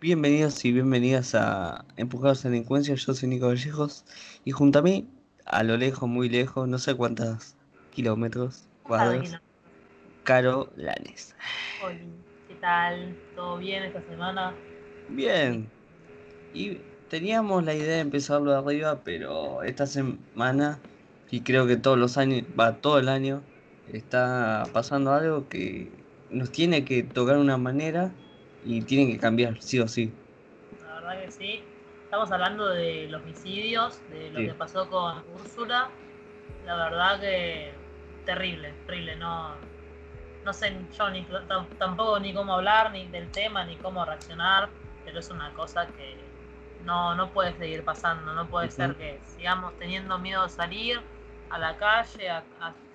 Bienvenidos y bienvenidas a Empujados a Delincuencia. Yo soy Nico Vallejos y junto a mí, a lo lejos, muy lejos, no sé cuántos kilómetros cuadros, Caro Lanes. Hola, ¿qué tal? ¿Todo bien esta semana? Bien. Y teníamos la idea de empezarlo de arriba, pero esta semana, y creo que todos los años, va todo el año, está pasando algo que nos tiene que tocar una manera y tienen que cambiar, sí o sí. La verdad que sí. Estamos hablando de los homicidios, de lo que pasó con Úrsula. La verdad que terrible, terrible. No, no sé yo ni, tampoco ni cómo hablar ni del tema ni cómo reaccionar, pero es una cosa que no, no puede seguir pasando. No puede ser que sigamos teniendo miedo de salir a la calle, a,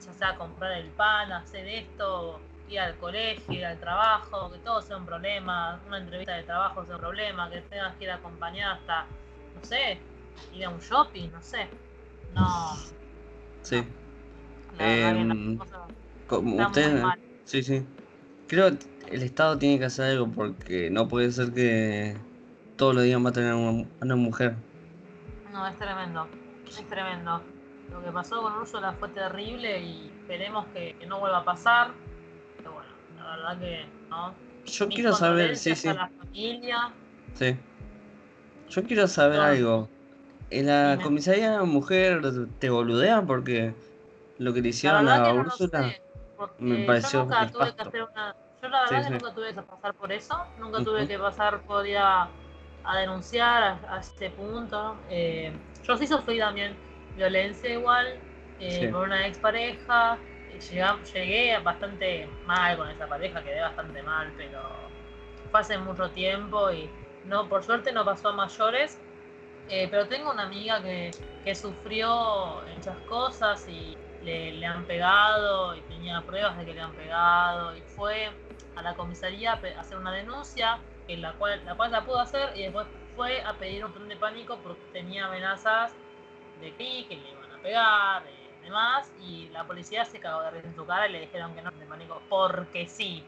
ya sea a comprar el pan, a hacer esto, ir al colegio, ir al trabajo, que todo sea un problema, una entrevista de trabajo sea un problema, que tengas que ir acompañada hasta, no sé, ir a un shopping, no sé. No. Sí. Em, como usted, sí, sí. Creo que el Estado tiene que hacer algo porque no puede ser que todos los días maten a una, a una mujer. No, es tremendo. Es tremendo. Lo que pasó con Úrsula fue terrible y esperemos que, que no vuelva a pasar la verdad que no. Yo quiero saber, sí, sí. la familia. Sí. Yo quiero saber algo. ¿En la comisaría de mujer te boludean porque lo que le hicieron a Úrsula me pareció yo nunca tuve que hacer una yo la verdad que nunca tuve que pasar por eso nunca tuve que pasar por ir a, denunciar a, este punto eh, yo sí sufrí también violencia igual eh, por una expareja llegué bastante mal con esa pareja, quedé bastante mal, pero fue hace mucho tiempo y no, por suerte no pasó a mayores. Eh, pero tengo una amiga que, sufrió muchas cosas y le, han pegado y tenía pruebas de que le han pegado y fue a la comisaría a hacer una denuncia, en la cual, la cual la pudo hacer y después fue a pedir un plan de pánico porque tenía amenazas de que, que le iban a pegar, demás, y la policía se cagó de risa en su cara y le dijeron que no de pánico porque sí.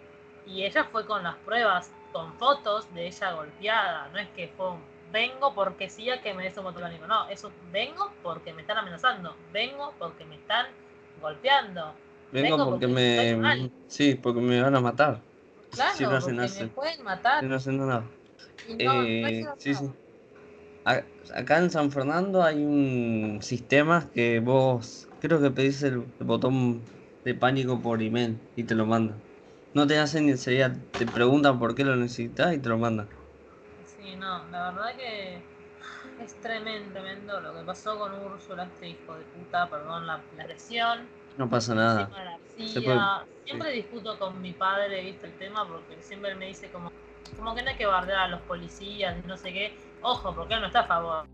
Y ella fue con las pruebas, con fotos de ella golpeada, no es que fue un vengo porque sí a que me des un pánico, no, eso vengo porque me están amenazando, vengo porque me están golpeando. Vengo, porque, me... Sí, porque me van a matar. Claro, no porque me pueden matar. no hacen nada. Eh, sí, sí. Acá en San Fernando hay un sistema que vos creo que pedís el, botón de pánico por email y te lo mandan. No te hacen ni sería, te preguntan por qué lo necesitas y te lo mandan. Sí, no, la verdad que es tremendo, tremendo lo que pasó con Úrsula, este hijo de puta, perdón la, la agresión. No pasa nada. Siempre discuto con mi padre, viste, el tema, porque siempre me dice como, como que no hay que bardear a los policías y no sé qué. Ojo, porque él no está a favor.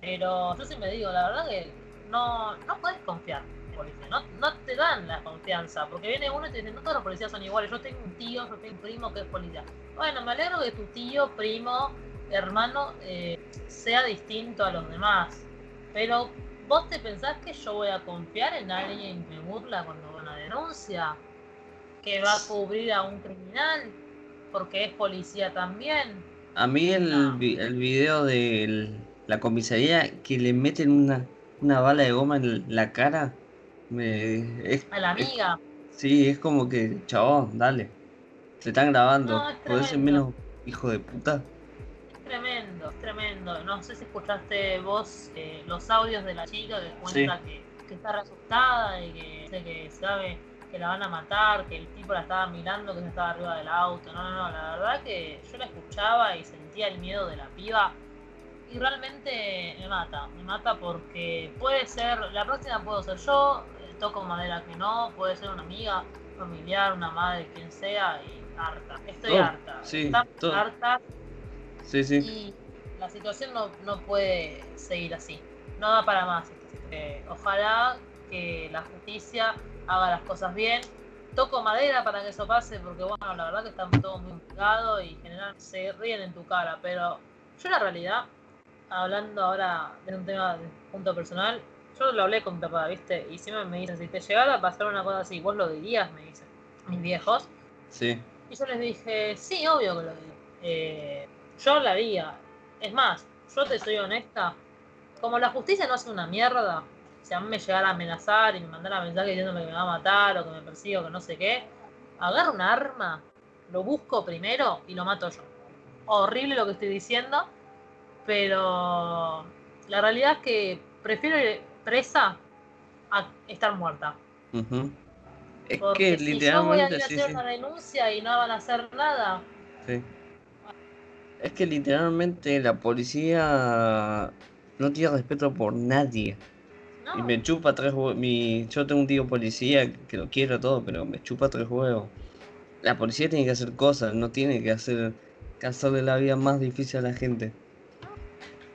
Pero yo siempre digo, la verdad que no, no puedes confiar en policía, no, no te dan la confianza, porque viene uno y te dice, no todos los policías son iguales, yo tengo un tío, yo tengo un primo que es policía. Bueno, me alegro que tu tío, primo, hermano eh, sea distinto a los demás, pero vos te pensás que yo voy a confiar en alguien que me burla cuando va una denuncia, que va a cubrir a un criminal, porque es policía también. A mí el, el video de la comisaría que le meten una una bala de goma en la cara, me, es, a la amiga. sí, es como que, chabón, dale. Se están grabando. No, ser menos hijo de puta? Es tremendo, es tremendo. No sé si escuchaste vos eh, los audios de la chica que cuenta que, que, está asustada y que, que sabe que la van a matar, que el tipo la estaba mirando, que se estaba arriba del auto. No, no, no, la verdad que yo la escuchaba y sentía el miedo de la piba y realmente me mata, me mata porque puede ser, la próxima puedo ser yo, eh, toco madera que no, puede ser una amiga, familiar, una madre, quien sea, y harta, estoy harta, sí, harta. Sí, sí. Y la situación no, no puede seguir así, no da para más. Eh, ojalá que la justicia haga las cosas bien. Toco madera para que eso pase, porque bueno, la verdad que están todos muy pegados y en general se ríen en tu cara, pero yo la realidad hablando ahora de un tema de punto personal, yo lo hablé con mi papá, ¿viste? Y siempre me dicen, si te llegara a pasar una cosa así, vos lo dirías, me dicen mis viejos. Sí. Y yo les dije, sí, obvio que lo digo. eh, yo la haría. Es más, yo te soy honesta, como la justicia no hace una mierda, si a mí me llegara a amenazar y me mandara mensaje diciéndome que me va a matar o que me persigue o que no sé qué, agarro un arma, lo busco primero y lo mato yo. Horrible lo que estoy diciendo, pero la realidad es que prefiero ir presa a estar muerta. Es que literalmente. Si yo voy a hacer una denuncia y no van a hacer nada. Sí. Es que literalmente la policía no tiene respeto por nadie. Y me chupa tres huevos. Mi... Yo tengo un tío policía que lo quiero todo, pero me chupa tres huevos. La policía tiene que hacer cosas, no tiene que hacer que hacerle la vida más difícil a la gente.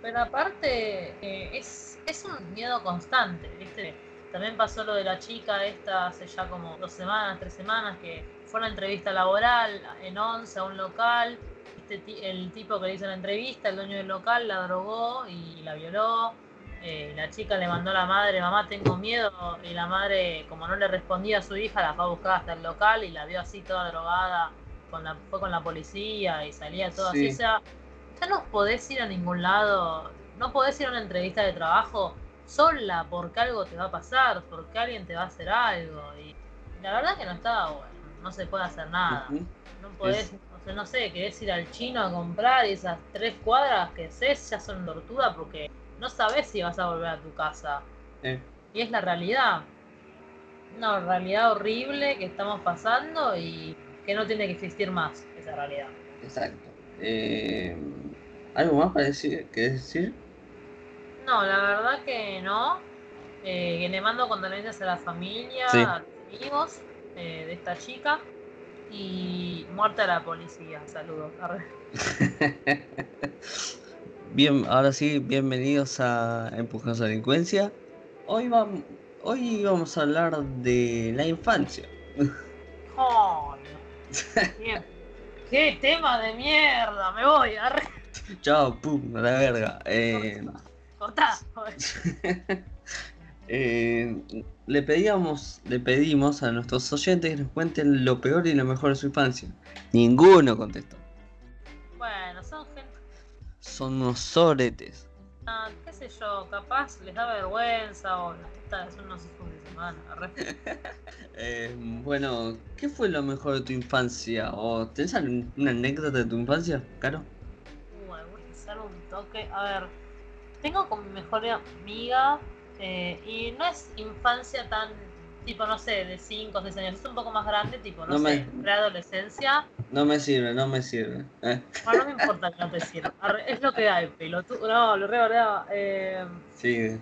Pero aparte, eh, es, es un miedo constante, ¿viste? También pasó lo de la chica esta hace ya como dos semanas, tres semanas, que fue una entrevista laboral en Once a un local. Este, el tipo que le hizo la entrevista, el dueño del local, la drogó y la violó. Eh, la chica le mandó a la madre, mamá, tengo miedo. Y la madre, como no le respondía a su hija, la fue a buscar hasta el local y la vio así toda drogada. Con la, fue con la policía y salía todo así. O sea, no podés ir a ningún lado. No podés ir a una entrevista de trabajo sola porque algo te va a pasar, porque alguien te va a hacer algo. Y la verdad que no está bueno, no se puede hacer nada. No podés, no sé, querés ir al chino a comprar y esas tres cuadras que sé ya son tortura porque no sabes si vas a volver a tu casa. Y es la realidad. Una realidad horrible que estamos pasando y que no tiene que existir más esa realidad. Exacto. Eh, ¿Algo más para decir, que decir? No, la verdad que no. Eh, que le mando condolencias a la familia, a los amigos eh, de esta chica. Y muerta a la policía. Saludos. Bien, ahora sí, bienvenidos a Empujones a Delincuencia. Hoy vamos, hoy vamos a hablar de la infancia. Oh, ¿Qué tema de mierda? Me voy, arre. Chao, pum, a la verga. Eh, eh, le pedíamos, le pedimos a nuestros oyentes que nos cuenten lo peor y lo mejor de su infancia. Ninguno contestó. Bueno, son gente. Son unos soretes. Ah, qué sé yo, capaz les da vergüenza o son unos hijos de semana. eh, bueno, ¿qué fue lo mejor de tu infancia? ¿O tenés una anécdota de tu infancia, Caro? Voy a ver, tengo con mi mejor amiga eh, y no es infancia tan, tipo, no sé, de 5 o 6 años, es un poco más grande, tipo, no, sé, preadolescencia. No me sirve, no me sirve. Eh. Bueno, no me importa que no te sirva, es lo que hay, pelotudo, no, lo re eh, Sí,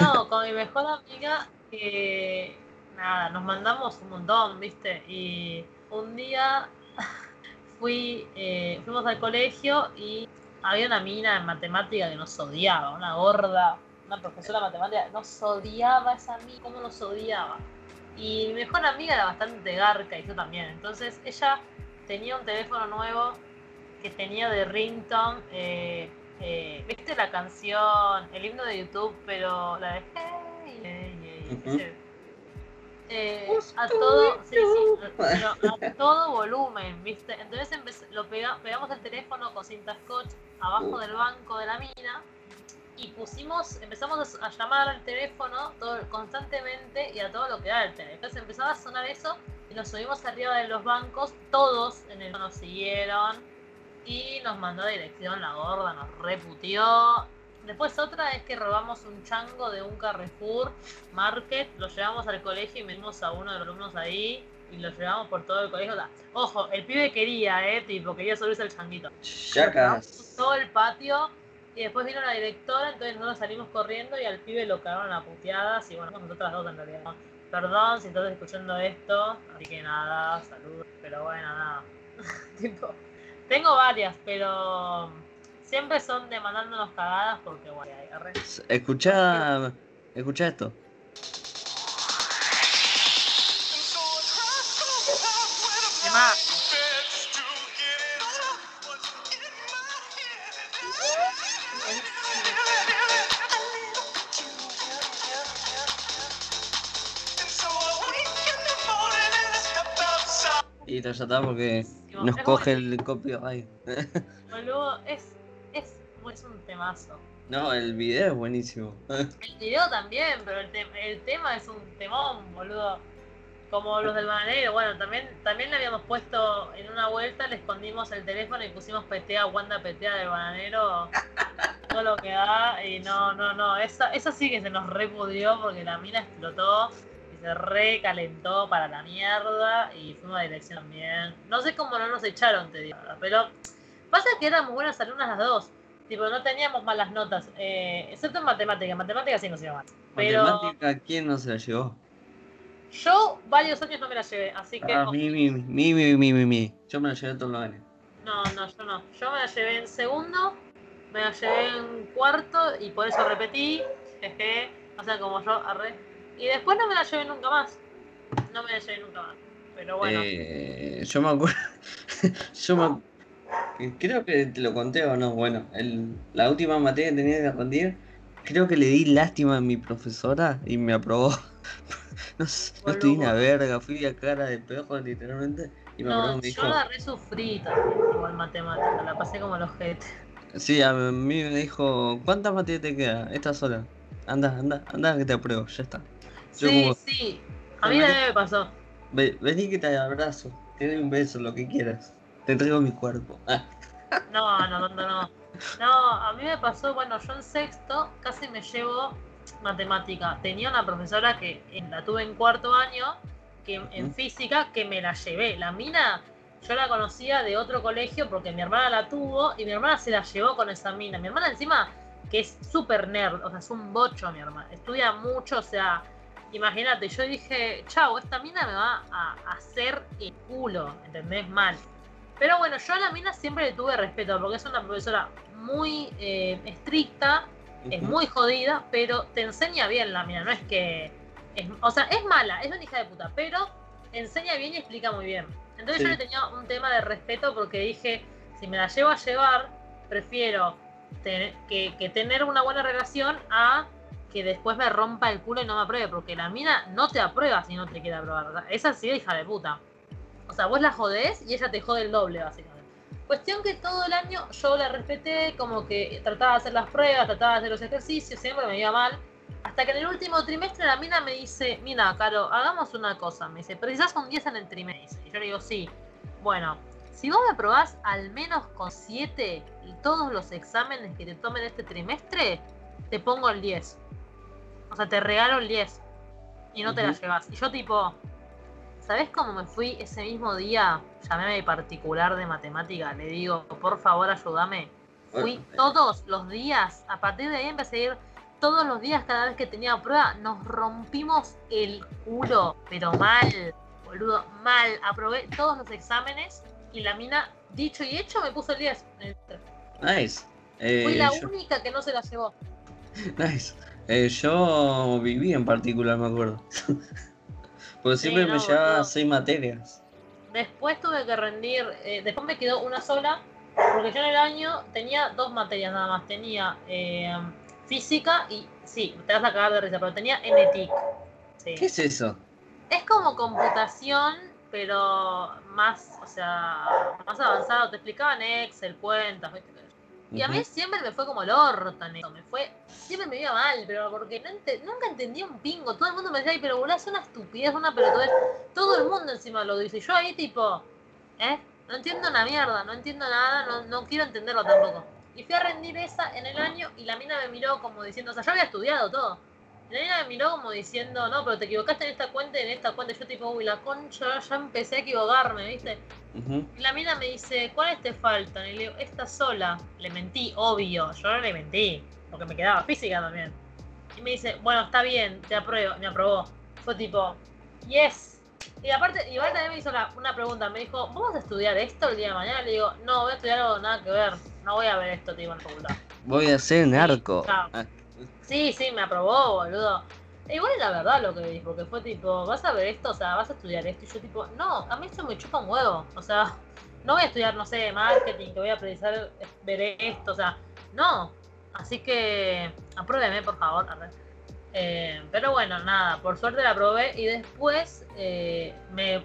No, con mi mejor amiga, que nada, nos mandamos un montón, ¿viste? Y un día fui, eh, fuimos al colegio y había una mina en matemática que nos odiaba, una gorda, una profesora de matemática, nos odiaba esa mina, cómo nos odiaba. Y mi mejor amiga era bastante garca y yo también. Entonces ella tenía un teléfono nuevo que tenía de ringtone, eh, eh, ¿viste la canción, el himno de YouTube, pero la de hey, hey, hey, eh, a todo, sí, sí, a todo volumen, ¿viste? Entonces lo pegamos el teléfono con cinta scotch abajo del banco de la mina y pusimos, empezamos a llamar al teléfono todo, constantemente y a todo lo que da el teléfono. Entonces empezaba a sonar eso y nos subimos arriba de los bancos, todos en el nos siguieron y nos mandó a dirección la gorda, nos reputió Después otra es que robamos un chango de un Carrefour Market, lo llevamos al colegio y metimos a uno de los alumnos ahí y lo llevamos por todo el colegio. Ojo, el pibe quería, eh, tipo, quería subirse al changuito. Todo el patio y después vino la directora, entonces nosotros salimos corriendo y al pibe lo cagaron a puteadas y bueno, nosotras dos en realidad. Perdón si estás escuchando esto, así que nada, saludos, pero bueno, nada. tipo, tengo varias, pero Siempre son demandándonos cagadas porque, bueno, Escucha, escucha esto. Y está porque Nos coge el copyright. Boludo, es, es, un temazo. No, el video es buenísimo. El video también, pero el, el tema es un temón, boludo. Como los del bananero, bueno, también, también le habíamos puesto en una vuelta, le escondimos el teléfono y pusimos petea, Wanda petea del bananero, todo lo que da, y no, no, no, esa, esa sí que se nos repudió porque la mina explotó y se recalentó para la mierda y fuimos a dirección bien. No sé cómo no nos echaron, te digo, pero pasa que éramos buenas alumnas las dos. Tipo, no teníamos malas notas, eh, excepto en matemática. En matemática sí nos iba mal. Pero... ¿Matemática quién no se la llevó? Yo varios años no me la llevé, así que. Ah, mi, mi, mi, mi, mi, mi, mi. Yo me la llevé todos los años. No, no, yo no. Yo me la llevé en segundo, me la llevé en cuarto y por eso repetí. Jeje. O sea, como yo arre. Y después no me la llevé nunca más. No me la llevé nunca más. Pero bueno. Eh, yo me acuerdo. yo me. Creo que te lo conté o no. Bueno, el, la última materia que tenía que rendir, creo que le di lástima a mi profesora y me aprobó. no, no estoy una verga, fui a cara de perro literalmente. Y me no, me dijo, yo la resufrí también, igual matemática, la pasé como los jetes. Sí, a mí me dijo, ¿cuántas materias te queda? Esta sola. Anda, anda, anda que te apruebo, ya está. sí, sí, a mí también me pasó. vení que te abrazo, te doy un beso, lo que quieras. Te entrego mi cuerpo. no, no, no, no. No, a mí me pasó, bueno, yo en sexto casi me llevo matemática. Tenía una profesora que la tuve en cuarto año, que en física, que me la llevé. La mina, yo la conocía de otro colegio porque mi hermana la tuvo y mi hermana se la llevó con esa mina. Mi hermana encima, que es súper nerd, o sea, es un bocho mi hermana. Estudia mucho, o sea, imagínate, yo dije, chau, esta mina me va a hacer el culo, ¿entendés? Mal. Pero bueno, yo a la mina siempre le tuve respeto porque es una profesora muy eh, estricta es muy jodida, pero te enseña bien la mina, no es que. Es, o sea, es mala, es una hija de puta, pero enseña bien y explica muy bien. Entonces yo le tenía un tema de respeto porque dije, si me la llevo a llevar, prefiero que, tener una buena relación a que después me rompa el culo y no me apruebe, porque la mina no te aprueba si no te quiere aprobar. Esa sí hija de puta. O sea, vos la jodés y ella te jode el doble, básicamente. Cuestión que todo el año yo la respeté, como que trataba de hacer las pruebas, trataba de hacer los ejercicios, siempre me iba mal. Hasta que en el último trimestre la mina me dice, mira, Caro, hagamos una cosa. Me dice, precisás un 10 en el trimestre. Y yo le digo, sí. Bueno, si vos me probás al menos con 7 y todos los exámenes que te tomen este trimestre, te pongo el 10. O sea, te regalo el 10. Y no te la llevas. Y yo tipo, ¿Sabes cómo me fui ese mismo día? Llamé a mi particular de matemática, le digo, por favor ayúdame. Fui todos los días, a partir de ahí empecé a ir todos los días, cada vez que tenía prueba, nos rompimos el culo, pero mal, boludo, mal. Aprobé todos los exámenes y la mina, dicho y hecho, me puso el 10. Nice. Fui la eh, única que no se la llevó. Nice. Eh, yo viví en particular, me acuerdo. Pues siempre me llevaba seis materias. Después tuve que rendir, eh, después me quedó una sola, porque yo en el año tenía dos materias nada más. Tenía eh, física y, sí, te vas a cagar de risa, pero tenía NTIC. ¿Qué es eso? Es como computación, pero más, o sea, más avanzado. Te explicaban Excel, cuentas, ¿viste? Y a mí siempre me fue como el orto en eso. Me fue, siempre me iba mal, pero porque nunca entendía un pingo. Todo el mundo me decía, Ay, pero boludo, es una estupidez, una pelotudez. Todo el mundo encima lo dice. Yo ahí tipo, ¿eh? No entiendo una mierda, no entiendo nada, no, no quiero entenderlo tampoco. Y fui a rendir esa en el año y la mina me miró como diciendo, o sea, yo había estudiado todo. Y la mina me miró como diciendo, no, pero te equivocaste en esta cuenta y en esta cuenta. Yo tipo, uy, la concha, ya empecé a equivocarme, ¿viste? Y la mina me dice, ¿cuáles te faltan? Y le digo, esta sola. Le mentí, obvio. Yo no le mentí, porque me quedaba física también. Y me dice, bueno, está bien, te apruebo, me aprobó. Fue tipo, yes. Y aparte, igual también me hizo una, pregunta. Me dijo, ¿vamos a estudiar esto el día de mañana? Le digo, no, voy a estudiar algo nada que ver. No voy a ver esto, tipo, en la facultad. Voy a ser narco. Sí, sí, me aprobó, boludo. Igual la verdad lo que dijo, porque fue tipo, vas a ver esto, o sea, vas a estudiar esto. Y yo tipo, no, a mí esto me chupa un huevo. O sea, no voy a estudiar, no sé, marketing, que voy a precisar ver esto, o sea, no. Así que, apruébeme, por favor. Eh, pero bueno, nada, por suerte la probé y después eh, me,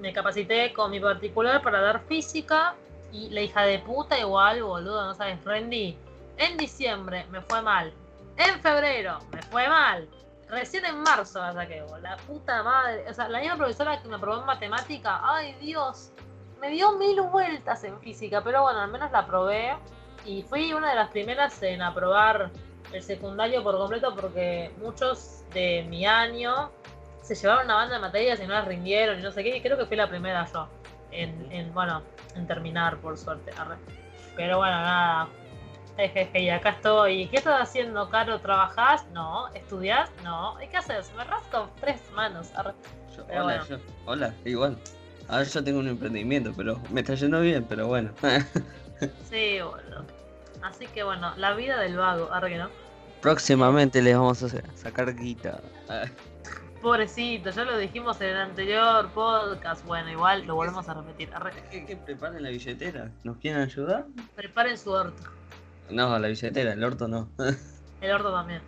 me, capacité con mi particular para dar física y la hija de puta igual, boludo, no sabes, Randy. En diciembre me fue mal. En febrero me fue mal. Recién en marzo la saqué, la puta madre. O sea, la misma profesora que me aprobó en matemática, ay Dios, me dio mil vueltas en física, pero bueno, al menos la probé. Y fui una de las primeras en aprobar el secundario por completo porque muchos de mi año se llevaron una banda de materias y no las rindieron y no sé qué, y creo que fui la primera yo en, bueno, en terminar por suerte. Pero bueno, nada. Jejeje, y acá estoy. ¿Qué estás haciendo, Caro? ¿Trabajás? No. ¿Estudiás? No. ¿Y qué haces? Me rasco tres manos. hola, hola, igual. A ver, yo tengo un emprendimiento, pero me está yendo bien, pero bueno. sí, bueno. Así que bueno, la vida del vago, ahora que no. Próximamente les vamos a sacar guita. Pobrecito, ya lo dijimos en el anterior podcast. Bueno, igual lo volvemos a repetir. ¿Qué, preparen la billetera? ¿Nos quieren ayudar? Preparen su orto. No, la billetera, el orto no. el orto también.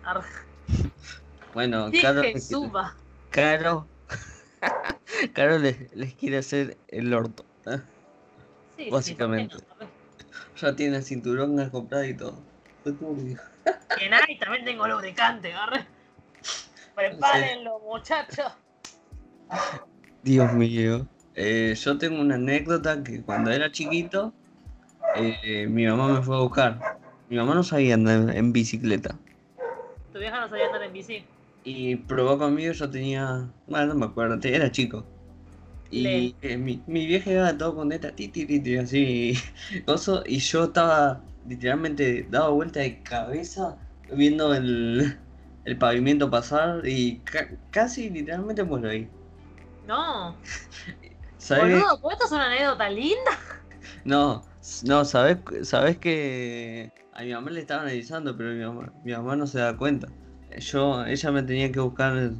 Bueno, Caro. Que suba. Caro. Caro les, les, quiere hacer el orto. Sí, Básicamente. Ya tiene cinturón comprado y todo. Que nada, y también tengo lubricante, agarre. Prepárenlo, muchachos. Dios mío. Eh, yo tengo una anécdota que cuando era chiquito, eh, mi mamá me fue a buscar. Mi mamá no sabía andar en bicicleta. ¿Tu vieja no sabía andar en bici? Y probó conmigo, yo tenía. Bueno, no me acuerdo, era chico. Y eh, mi, mi, vieja iba todo con esta ti, ti, ti, así, y yo estaba literalmente dado vuelta de cabeza viendo el, el pavimento pasar y casi literalmente muero ahí. No. ¿sabes? Boludo, esto es una anécdota linda? No, no, sabes, sabes que a mi mamá le estaban avisando, pero mi mamá, mi mamá no se da cuenta. Yo, ella me tenía que buscar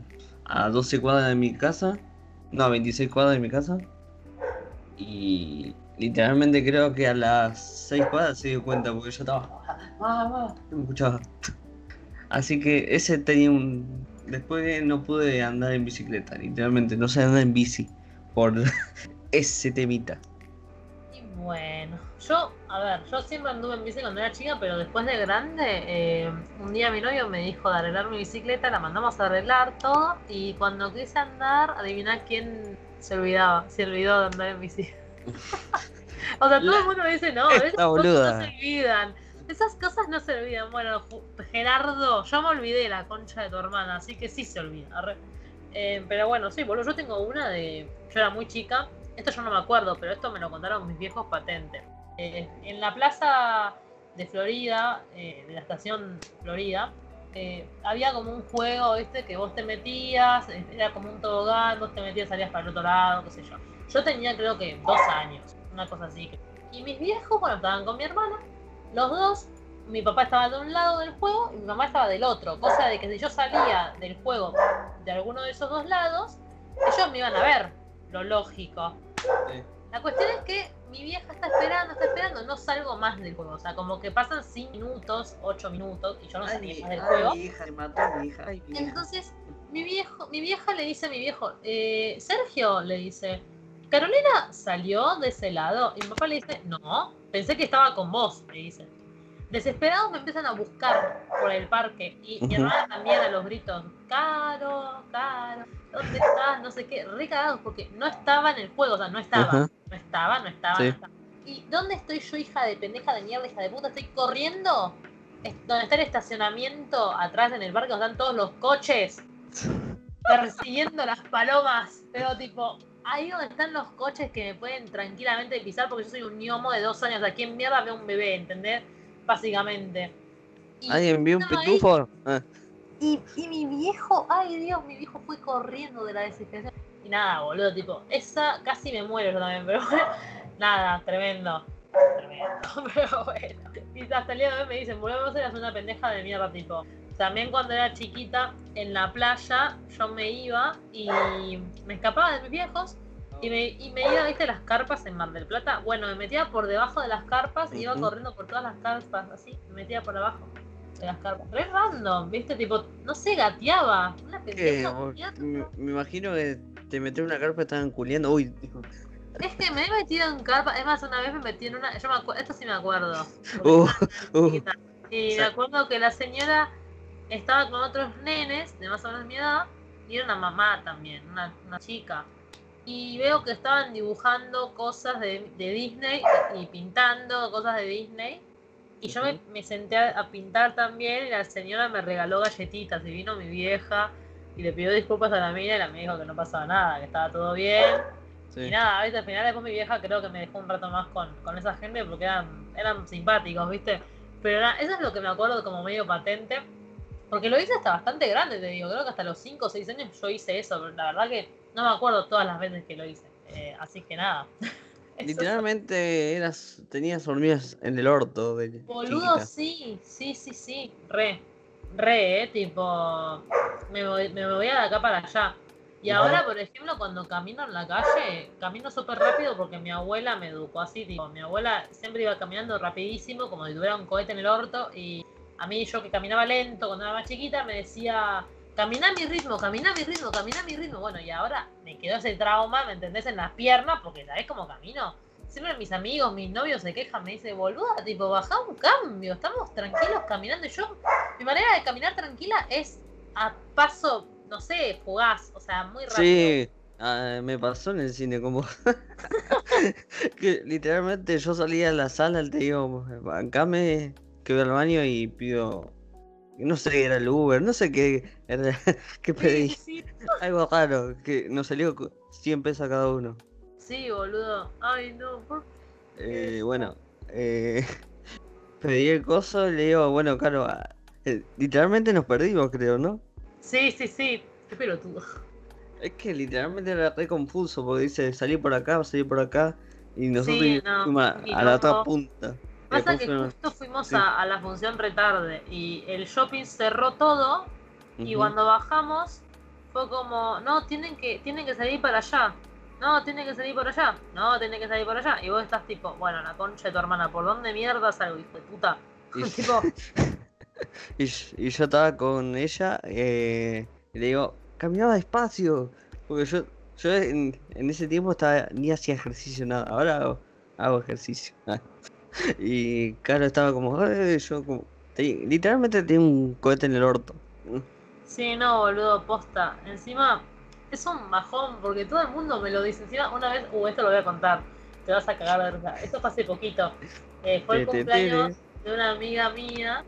a 12 cuadras de mi casa no, 26 cuadras de mi casa. Y literalmente creo que a las 6 cuadras se dio cuenta porque yo estaba. Ah, no me escuchaba. Así que ese tenía un. Después no pude andar en bicicleta, literalmente. No sé andar en bici por ese temita. Bueno, yo, a ver, yo siempre anduve en bici cuando era chica, pero después de grande, eh, un día mi novio me dijo de arreglar mi bicicleta, la mandamos a arreglar todo, y cuando quise andar, adivina quién se olvidaba, se olvidó de andar en bici. o sea, todo el mundo dice, no, esas cosas no se olvidan. Esas cosas no se olvidan. Bueno, Gerardo, yo me olvidé la concha de tu hermana, así que sí se olvida. Eh, pero bueno, sí, boludo, yo tengo una de. Yo era muy chica. Esto yo no me acuerdo, pero esto me lo contaron mis viejos patentes. Eh, en la plaza de Florida, eh, de la estación Florida, eh, había como un juego, ¿viste? Que vos te metías, era como un tobogán, vos te metías, salías para el otro lado, qué sé yo. Yo tenía creo que dos años, una cosa así. Y mis viejos, bueno, estaban con mi hermana, los dos, mi papá estaba de un lado del juego y mi mamá estaba del otro. Cosa de que si yo salía del juego de alguno de esos dos lados, ellos me iban a ver, lo lógico. La cuestión es que mi vieja está esperando, está esperando, no salgo más del juego. O sea, como que pasan 5 minutos, 8 minutos, y yo no salí más del juego. Entonces, mi viejo, mi vieja le dice a mi viejo, eh, Sergio, le dice, Carolina salió de ese lado. Y mi papá le dice, no, pensé que estaba con vos, le dice. Desesperados me empiezan a buscar por el parque. Y mi hermana también a los gritos, Caro, Caro, ¿dónde estás? No sé qué, re porque no estaba en el juego, o sea, no estaba. No estaba, no estaba, no estaba. ¿Y dónde estoy yo, hija de pendeja de mierda, hija de puta? Estoy corriendo. Donde está el estacionamiento, atrás en el parque, donde están todos los coches. Persiguiendo las palomas. Pero tipo, ahí donde están los coches que me pueden tranquilamente pisar porque yo soy un ñomo de dos años. Aquí en mierda veo un bebé, ¿entendés? Básicamente. ¿Alguien vio un pitufo? Ah. Y, y mi viejo, ay Dios, mi viejo fue corriendo de la desesperación. Y nada, boludo, tipo, esa casi me muero yo también, pero bueno, nada, tremendo. Tremendo, pero bueno. Y hasta el día de hoy me dicen, boludo, vos eras una pendeja de mierda, tipo. También cuando era chiquita, en la playa, yo me iba y me escapaba de mis viejos y me, y me iba, viste, las carpas en Mar del Plata. Bueno, me metía por debajo de las carpas y iba corriendo por todas las carpas, así, me metía por abajo. De las carpas. Re random, ¿viste? Tipo, no sé, gateaba. Una me, me, imagino que te metes en una carpa y estaban culiando. Uy, dijo. Es que me he metido en carpa. Es más, una vez me metí en una. Yo me acuerdo, esto sí me acuerdo. Uh, uh. Y me acuerdo que la señora estaba con otros nenes de más o menos mi edad. Y era una mamá también, una, una chica y veo que estaban dibujando cosas de, Disney y pintando cosas de Disney. Y yo me, senté a, pintar también y la señora me regaló galletitas y vino mi vieja y le pidió disculpas a la mía y la me dijo que no pasaba nada, que estaba todo bien. Y nada, al final después mi vieja creo que me dejó un rato más con, con esa gente porque eran, eran simpáticos, ¿viste? Pero eso es lo que me acuerdo como medio patente. Porque lo hice hasta bastante grande, te digo. Creo que hasta los 5 o 6 años yo hice eso, pero la verdad que no me acuerdo todas las veces que lo hice. Eh, así que nada. Literalmente eras, tenías hormigas en el orto. De Boludo, sí, sí, sí, sí. Re. Re, eh, tipo. Me voy, me voy de acá para allá. Y ahora, por ejemplo, cuando camino en la calle, camino súper rápido porque mi abuela me educó así, tipo, mi abuela siempre iba caminando rapidísimo, como si tuviera un cohete en el orto, y a mí yo que caminaba lento cuando era más chiquita me decía, camina a mi ritmo, camina a mi ritmo, camina a mi ritmo. Bueno, y ahora me quedó ese trauma, ¿me entendés? En las piernas, porque ¿sabés cómo camino? Siempre mis amigos, mis novios se quejan, me dicen, boluda, tipo, baja un cambio, estamos tranquilos caminando. Yo, mi manera de caminar tranquila es a paso, no sé, fugaz, o sea, muy rápido. Sí, ah, me pasó en el cine, como que literalmente yo salía a la sala, te digo, bancame, que al baño y pido no sé, era el Uber, no sé qué, era, qué pedí. Algo raro, que nos salió 100 pesos a cada uno. Sí, boludo. Ay, no. Eh, bueno, eh, pedí el coso y le digo, bueno, claro, eh, literalmente nos perdimos, creo, ¿no? Sí, sí, sí. Qué pelotudo. Es que literalmente era re confuso, porque dice, salí por acá, salí por acá, y nosotros fuimos a, la otra punta. Pasa que justo fuimos a, la función retarde y el shopping cerró todo y cuando bajamos fue como, no, tienen que, tienen que salir para allá. No, tienen que salir por allá. No, tienen que salir por allá. Y vos estás tipo, bueno, la concha de tu hermana, ¿por dónde mierda salgo, hijo de puta? Y, y, yo estaba con ella eh, y le digo, caminaba despacio. Porque yo, yo en, ese tiempo estaba ni hacía ejercicio nada. Ahora hago, hago ejercicio. y claro, estaba como, yo como, literalmente tenía un cohete en el orto. Sí, no, boludo, posta. Encima, es un bajón, porque todo el mundo me lo dice. Encima, una vez, uh, esto lo voy a contar, te vas a cagar de risa. Esto fue hace poquito. Eh, fue el cumpleaños de una amiga mía,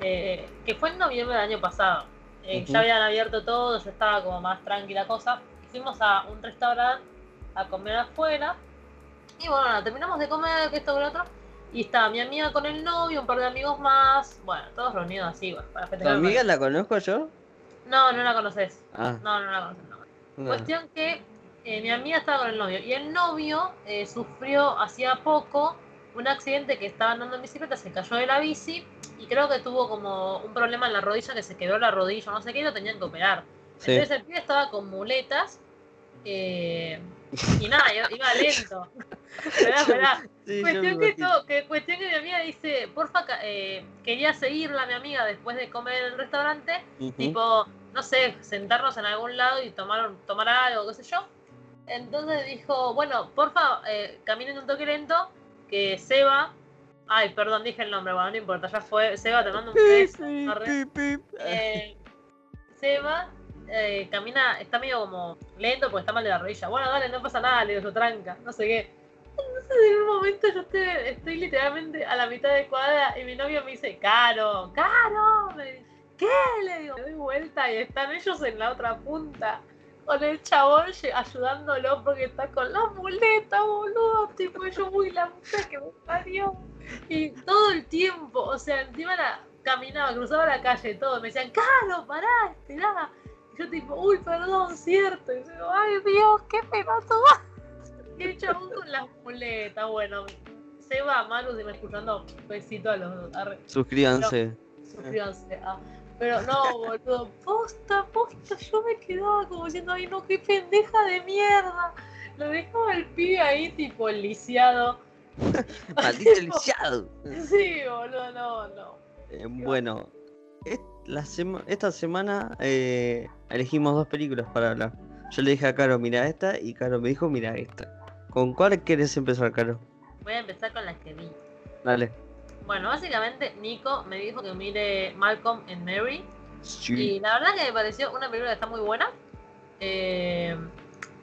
eh, que fue en noviembre del año pasado. Eh, ya habían abierto todo, ya estaba como más tranquila cosa. Fuimos a un restaurante a comer afuera. Y bueno, terminamos de comer, que esto, que lo otro. Y estaba mi amiga con el novio, un par de amigos más. Bueno, todos reunidos así, bueno, para. ¿Tu amiga la conozco yo? No, no la conoces. Ah. No, no la conoces. No. Cuestión que eh, mi amiga estaba con el novio. Y el novio eh, sufrió hacía poco un accidente que estaba andando en bicicleta, se cayó de la bici y creo que tuvo como un problema en la rodilla, que se quebró la rodilla, no sé qué, y lo tenían que operar. Entonces el pibe estaba con muletas eh, y nada, iba lento. Esperá, esperá. cuestión, que, que, cuestión que mi amiga dice, porfa, eh, quería seguirla mi amiga después de comer en el restaurante, tipo, no sé, sentarnos en algún lado y tomar, tomar algo, qué sé yo. Entonces dijo, bueno, porfa, eh, caminen un toque lento, que Seba, ay, perdón, dije el nombre, bueno, no importa, ya fue, Seba, te mando un beso. Eh, Seba eh, camina, está medio como lento porque está mal de la rodilla. Bueno, dale, no pasa nada, le digo, tranca, no sé qué. Entonces en un momento yo estoy, literalmente a la mitad de cuadra y mi novio me dice, Caro, Caro, ¿qué? Le digo, me doy vuelta y están ellos en la otra punta con el chabón ayudándolo porque está con la muleta, boludo. Tipo, yo muy la puta que me parió. Y todo el tiempo, o sea, encima la, caminaba, cruzaba la calle, todo. Me decían, Caro, pará, esperá yo tipo, uy, perdón, cierto. Y yo, ay Dios, qué pedazo. Y el chabón con las muletas, bueno. Seba, Manu, si me escuchando, besito a los dos. Suscríbanse. suscríbanse. Ah. Pero no, boludo, posta, posta, yo me quedaba como diciendo, ay no, qué pendeja de mierda. Lo dejaba el pibe ahí, tipo, lisiado. Maldito lisiado. Sí, boludo, no, no. Eh, bueno, esta semana eh, elegimos dos películas para hablar. Yo le dije a Caro, mira esta, y Caro me dijo, mira esta. ¿Con cuál quieres empezar, Caro? Voy a empezar con las que vi. Dale. Bueno, básicamente Nico me dijo que mire Malcolm and Mary. Y la verdad que me pareció una película que está muy buena. Eh,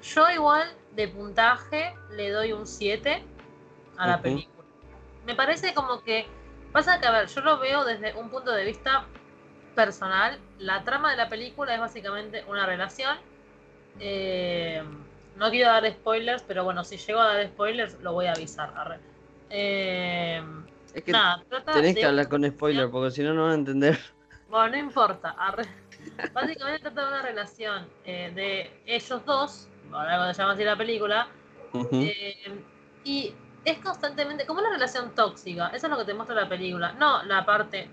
yo igual de puntaje le doy un 7 a la película. Me parece como que pasa que, a ver, yo lo veo desde un punto de vista personal. La trama de la película es básicamente una relación. Eh, no quiero dar spoilers, pero bueno, si llego a dar spoilers lo voy a avisar. Eh, es que tenés que hablar con spoilers porque si no, no van a entender. Bueno, no importa. Básicamente trata de una relación eh, de ellos dos, por algo se llama así la película, y es constantemente como una relación tóxica. Eso es lo que te muestra la película. No la parte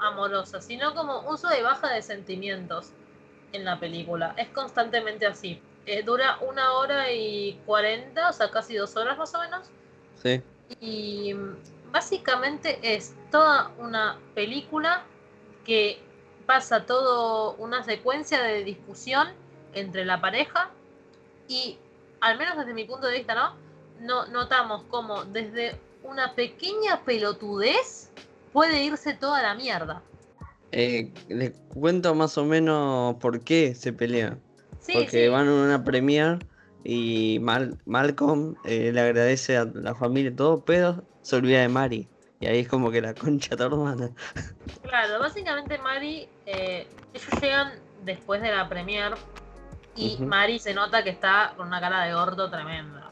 amorosa, sino como sube y baja de sentimientos en la película. Es constantemente así. Eh, dura una hora y cuarenta, o sea, casi dos horas más o menos. Sí. Y básicamente es toda una película que pasa todo una secuencia de discusión entre la pareja y al menos desde mi punto de vista, ¿no? no notamos como desde una pequeña pelotudez puede irse toda la mierda. Eh, les cuento más o menos por qué se pelean. Porque van a una premier y Malcolm eh, le agradece a la familia y todo, pero se olvida de Mari. Y ahí es como que la concha tu hermana. Claro, básicamente Mari, eh, ellos llegan después de la premier y Mari se nota que está con una cara de gordo tremenda.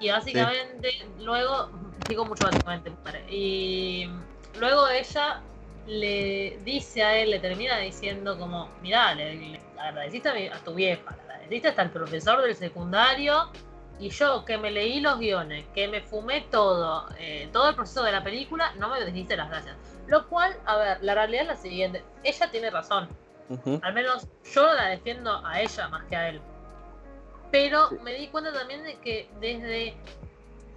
Y básicamente, luego, digo mucho básicamente, y luego ella le dice a él, le termina diciendo como, mira, le, agradeciste a, tu vieja, le agradeciste hasta el profesor del secundario, y yo que me leí los guiones, que me fumé todo, eh, todo el proceso de la película, no me dijiste las gracias. Lo cual, a ver, la realidad es la siguiente, ella tiene razón. Al menos yo la defiendo a ella más que a él. Pero me di cuenta también de que desde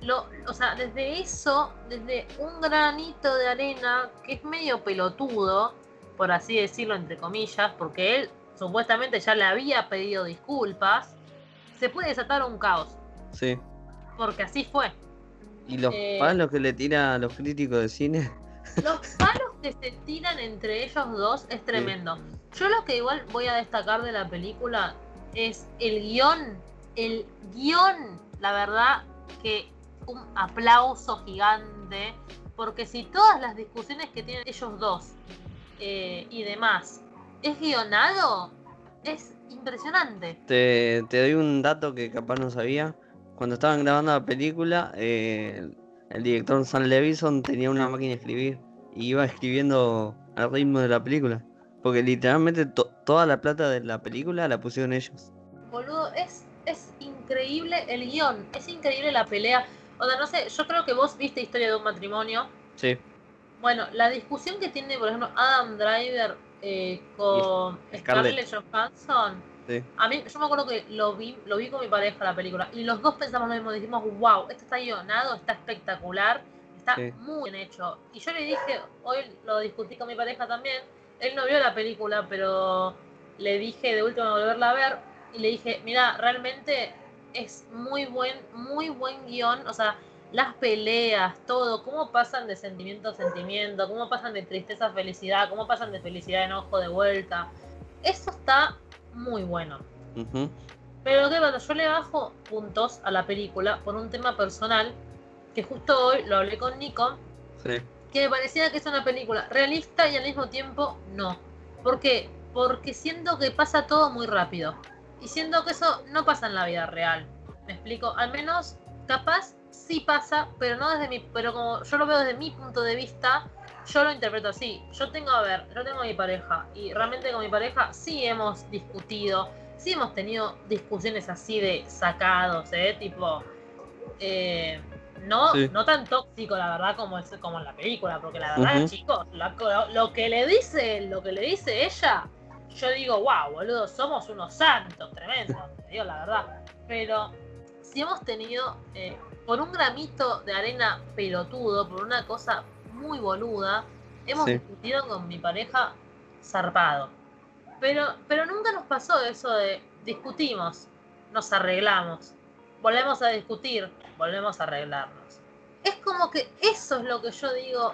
lo, o sea, desde eso, desde un granito de arena que es medio pelotudo, por así decirlo entre comillas, porque él supuestamente ya le había pedido disculpas, se puede desatar un caos. Sí. Porque así fue. ¿Y los eh, palos que le tira a los críticos de cine? Los palos que se tiran entre ellos dos es tremendo. Yo lo que igual voy a destacar de la película es el guion. El guion, la verdad que un aplauso gigante, porque si todas las discusiones que tienen ellos dos eh, y demás es guionado, es impresionante. Te, doy un dato que capaz no sabía. Cuando estaban grabando la película, eh, el director Sam Levison tenía una máquina de escribir y iba escribiendo al ritmo de la película. Porque literalmente toda la plata de la película la pusieron ellos. Boludo, es, es increíble el guion, es increíble la pelea. O sea, no sé, yo creo que vos viste Historia de un matrimonio. Sí. Bueno, la discusión que tiene, por ejemplo, Adam Driver eh, con Scarlett Johansson. Sí. A mí, yo me acuerdo que lo vi, lo vi con mi pareja la película y los dos pensamos lo mismo, dijimos, wow, esto está guionado, está espectacular, está muy bien hecho. Y yo le dije, hoy lo discutí con mi pareja también, él no vio la película, pero le dije de último volverla a ver y le dije, mira, realmente es muy buen, muy buen guion, o sea, las peleas, todo, cómo pasan de sentimiento a sentimiento, cómo pasan de tristeza a felicidad, cómo pasan de felicidad a enojo de vuelta. Eso está muy bueno. Pero ¿qué pasa? Yo le bajo puntos a la película por un tema personal, que justo hoy lo hablé con Nico, que me parecía que es una película realista y al mismo tiempo no. ¿Por qué? Porque siento que pasa todo muy rápido. Y siento que eso no pasa en la vida real. ¿Me explico? Al menos, capaz sí pasa, pero no desde mi, pero como yo lo veo desde mi punto de vista, yo lo interpreto así. Yo tengo, a ver, yo tengo a mi pareja y realmente con mi pareja sí hemos discutido, sí hemos tenido discusiones así de sacados, ¿eh? Tipo, eh, no, no tan tóxico, la verdad, como, es, como en la película, porque la verdad, chicos, lo, que le dice, lo que le dice ella, yo digo, wow, boludo, somos unos santos, tremendo, te digo la verdad. Pero si hemos tenido eh, por un gramito de arena pelotudo, por una cosa muy boluda, hemos discutido con mi pareja zarpado. Pero, pero nunca nos pasó eso de discutimos, nos arreglamos, volvemos a discutir, volvemos a arreglarnos. Es como que eso es lo que yo digo.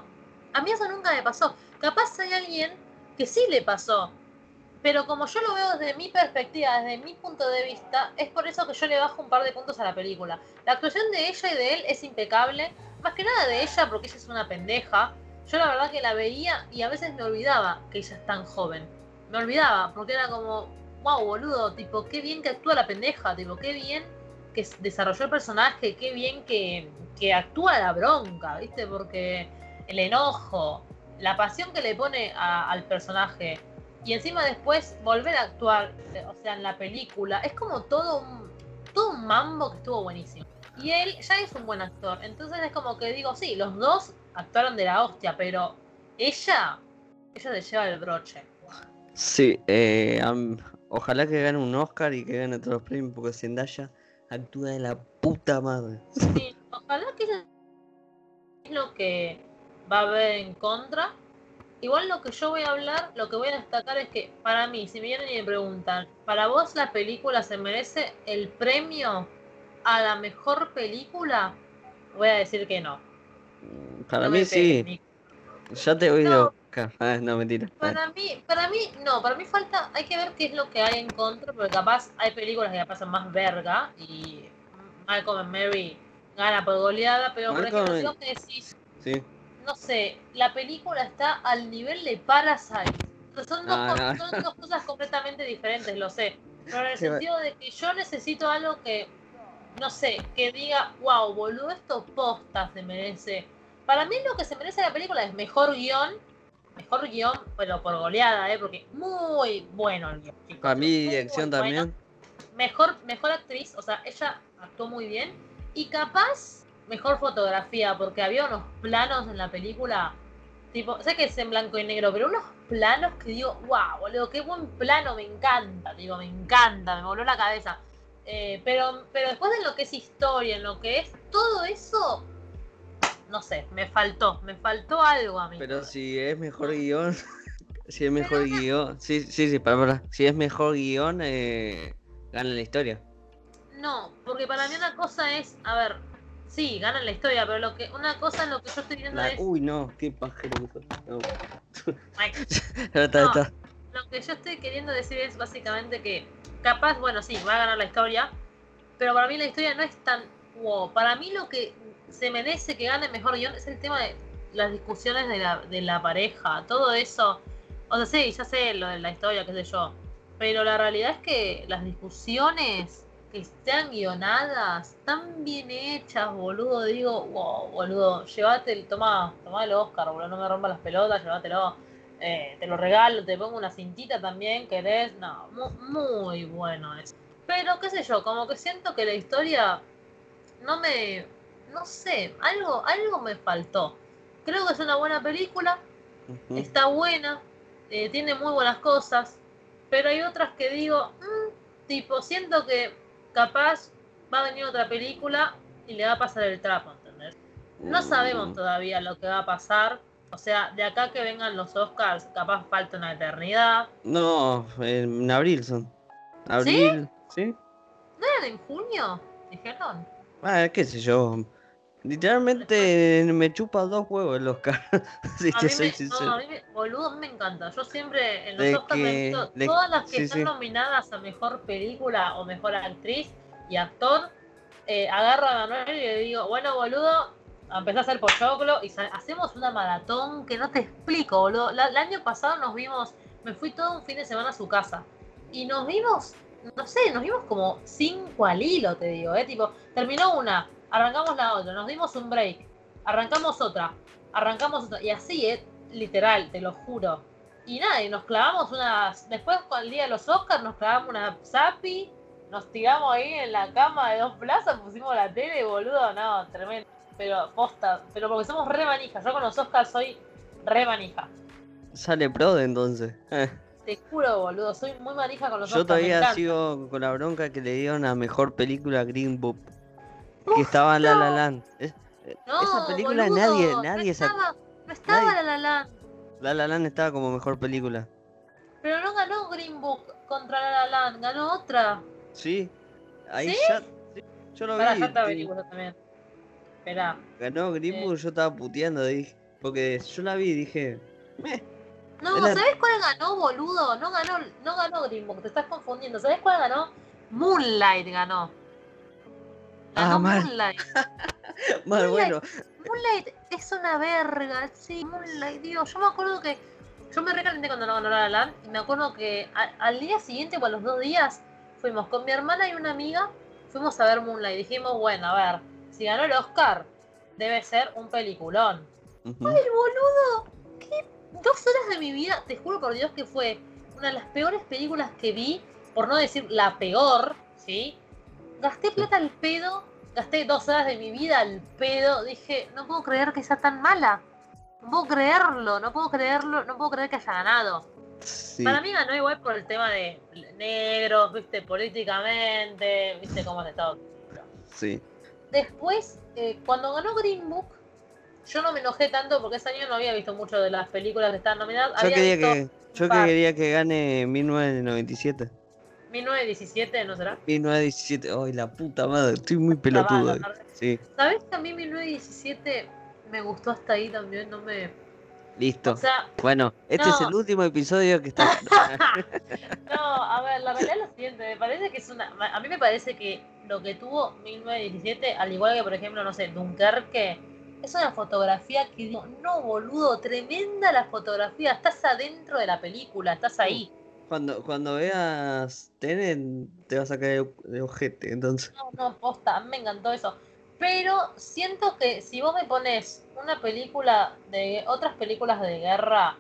A mí eso nunca me pasó. Capaz hay alguien que sí le pasó, pero como yo lo veo desde mi perspectiva, desde mi punto de vista, es por eso que yo le bajo un par de puntos a la película. La actuación de ella y de él es impecable, más que nada de ella porque ella es una pendeja. Yo la verdad que la veía y a veces me olvidaba que ella es tan joven. Me olvidaba porque era como, wow, boludo, tipo, qué bien que actúa la pendeja, tipo, qué bien que desarrolló el personaje, qué bien que, que actúa la bronca, ¿viste? Porque el enojo, la pasión que le pone al personaje y encima después volver a actuar, o sea, en la película, es como todo un, todo un mambo que estuvo buenísimo. Y él ya es un buen actor, entonces es como que digo, sí, los dos actuaron de la hostia, pero ella, ella le lleva el broche. Sí, eh, ojalá que gane un Oscar y que gane todos los premios, porque Zendaya actúa de la puta madre. Sí, ojalá que es lo que va a haber en contra, Igual lo que yo voy a hablar, lo que voy a destacar es que para mí, si me vienen y me preguntan, ¿para vos la película se merece el premio a la mejor película? Voy a decir que no. Mm, para mí sí. Ya te voy buscar. Ah, no, mentira. Para mí, para mí, no, para mí falta, hay que ver qué es lo que hay en contra, porque capaz hay películas que ya pasan más verga y Malcolm Mary gana por goleada, pero por ejemplo, si vos decís, sí no sé, la película está al nivel de Parasite. son, dos, cosas completamente diferentes, lo sé. Pero en el sentido de que yo necesito algo que, no sé, que diga, wow, boludo, esto posta se merece. Para mí lo que se merece la película es mejor guion, mejor guion, pero por goleada, ¿eh? porque muy bueno el guion. Para mí dirección también. Mejor, mejor actriz, o sea, ella actuó muy bien. Y capaz mejor fotografía, porque había unos planos en la película, tipo, sé que es en blanco y negro, pero unos planos que digo, wow, boludo, qué buen plano, me encanta, digo, me encanta, me voló la cabeza. Eh, pero, pero después de lo que es historia, en lo que es todo eso, no sé, me faltó, me faltó algo a mí. Pero si es mejor guion, si es mejor guion, sí, sí, sí, para, para, si es mejor guion, eh, gana la historia. No, porque para mí una cosa es, a ver, Sí, ganan la historia, pero lo que una cosa lo que yo estoy viendo es. Uy, no, qué pajero. No. Lo que yo estoy queriendo decir es básicamente que capaz, bueno, sí, va a ganar la historia, pero para mí la historia no es tan wow. Para mí lo que se merece que gane mejor guion es el tema de las discusiones de la, de la pareja, todo eso. O sea, sí, ya sé lo de la historia, qué sé yo. Pero la realidad es que las discusiones que están guionadas, tan bien hechas, boludo, digo, wow, boludo, llévate, el, toma, toma el Oscar, boludo, no me rompas las pelotas, llévatelo, eh, te lo regalo, te pongo una cintita también, querés, no, muy, bueno eso. Pero qué sé yo, como que siento que la historia no me, no sé, algo, algo me faltó. Creo que es una buena película, está buena, eh, tiene muy buenas cosas, pero hay otras que digo, mm, tipo, siento que capaz va a venir otra película y le va a pasar el trapo, ¿entendés? No sabemos mm. todavía lo que va a pasar. O sea, de acá que vengan los Oscars, capaz falta una eternidad. No, en abril son. Abril, ¿sí? ¿No eran en junio? Dijeron. Ah, qué sé yo. Literalmente me chupa dos huevos el Oscar. sí, a, mí me, no, a mí me, boludo, me encanta. Yo siempre en los Oscars me visto todas las que están nominadas a mejor película o mejor actriz y actor. Eh, agarro a Manuel y le digo, bueno, boludo, empezar a hacer pochoclo y hacemos una maratón que no te explico, boludo. el año pasado nos vimos, me fui todo un fin de semana a su casa y nos vimos, no sé, nos vimos como cinco al hilo, te digo, eh. Tipo, terminó una arrancamos la otra, nos dimos un break, arrancamos otra, arrancamos otra, y así, es, literal, te lo juro. Y nada, y nos clavamos unas, después con el día de los Oscars nos clavamos una zapi, nos tiramos ahí en la cama de dos plazas, pusimos la tele, boludo, no, tremendo. Pero posta, pero porque somos re manija, yo con los Oscars soy re manija. Sale pro de entonces. Te juro, boludo, soy muy manija con los Yo Oscars. Yo todavía sigo con la bronca que le dieron a mejor película Green Book que estaba en La La Land. Eh, esa película nadie, nadie no estaba, no estaba La La Land. La La Land estaba como mejor película. ganó Green Book contra La La Land, ganó otra. Sí, ahí ¿Sí? ya. sí, yo lo Para vi. averiguo también. Esperá. Ganó Green Eh. Book, yo estaba puteando, dije. Porque yo la vi y dije. "Meh". No, la- ¿sabes cuál ganó, boludo? No ganó, no ganó Green Book, te estás confundiendo. ¿Sabes cuál ganó? Moonlight ganó. Ganó Ah, mal. Moonlight. Mal, bueno. Moonlight es una verga, sí, Moonlight, Dios. Yo me acuerdo que. Yo me recalenté cuando no ganó La La Land y me acuerdo que a- al día siguiente o a los dos días fuimos con mi hermana y una amiga, fuimos a ver Moonlight. Dijimos, bueno, a ver, si ganó el Oscar, debe ser un peliculón. Ujú. ¡Ay, boludo! ¿Qué? Dos horas de mi vida, te juro por Dios que fue una de las peores películas que vi, por no decir la peor, ¿sí? Gasté plata al pedo, gasté dos horas de mi vida al pedo, dije, no puedo creer que sea tan mala. No puedo creerlo, no puedo creerlo, no puedo creer que haya ganado. Sí. Para mí ganó igual por el tema de negros, viste, políticamente, viste cómo es Estados Unidos. Sí. Después, eh, cuando ganó Green Book, yo no me enojé tanto porque ese año no había visto mucho de las películas que estaban nominadas. Yo había quería visto que. Yo par. quería que gane 1997. 1917, ¿no será? 1917. Ay, la puta madre. Estoy muy pelotudo. Sí, ¿Sabes que a mí 1917 me gustó hasta ahí también? No me. listo. O sea, Bueno, este es el último episodio que está. no, a ver, la realidad es lo siguiente. Me parece que es una. A mí me parece que lo que tuvo 1917, al igual que, por ejemplo, no sé, Dunkerque, es una fotografía que digo, no, boludo, tremenda la fotografía. Estás adentro de la película, estás ahí. Cuando, cuando veas Tenet, te vas a caer de ojete, entonces. No, no, posta, me encantó eso. Pero siento que si vos me pones una película de otras películas de guerra,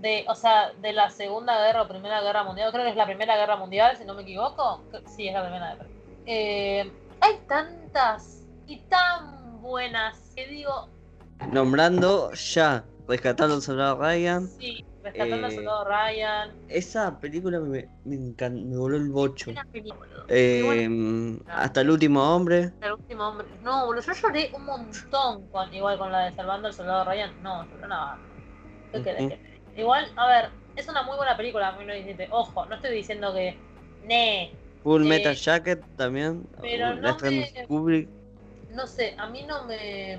de, o sea, de la Segunda Guerra o Primera Guerra Mundial, creo que es la Primera Guerra Mundial, si no me equivoco. Sí, es la Primera Guerra. Eh, hay tantas y tan buenas que digo, Nombrando ya, rescatando al soldado Ryan. sí, rescatando al Eh, soldado Ryan. Esa película me, me encantó, me voló el bocho. Película. Eh, hasta el último hombre. El último hombre. No, boludo, yo lloré un montón con, igual con la de Salvando al Soldado Ryan. No, lloré una banda. ¿Qué querés Ujú. que te diga? Igual, a ver, es una muy buena película, 1917. Ojo, no estoy diciendo que. Ne, Full Eh, Metal Jacket también. pero uh, no me- Kubrick. no sé, a mí no me.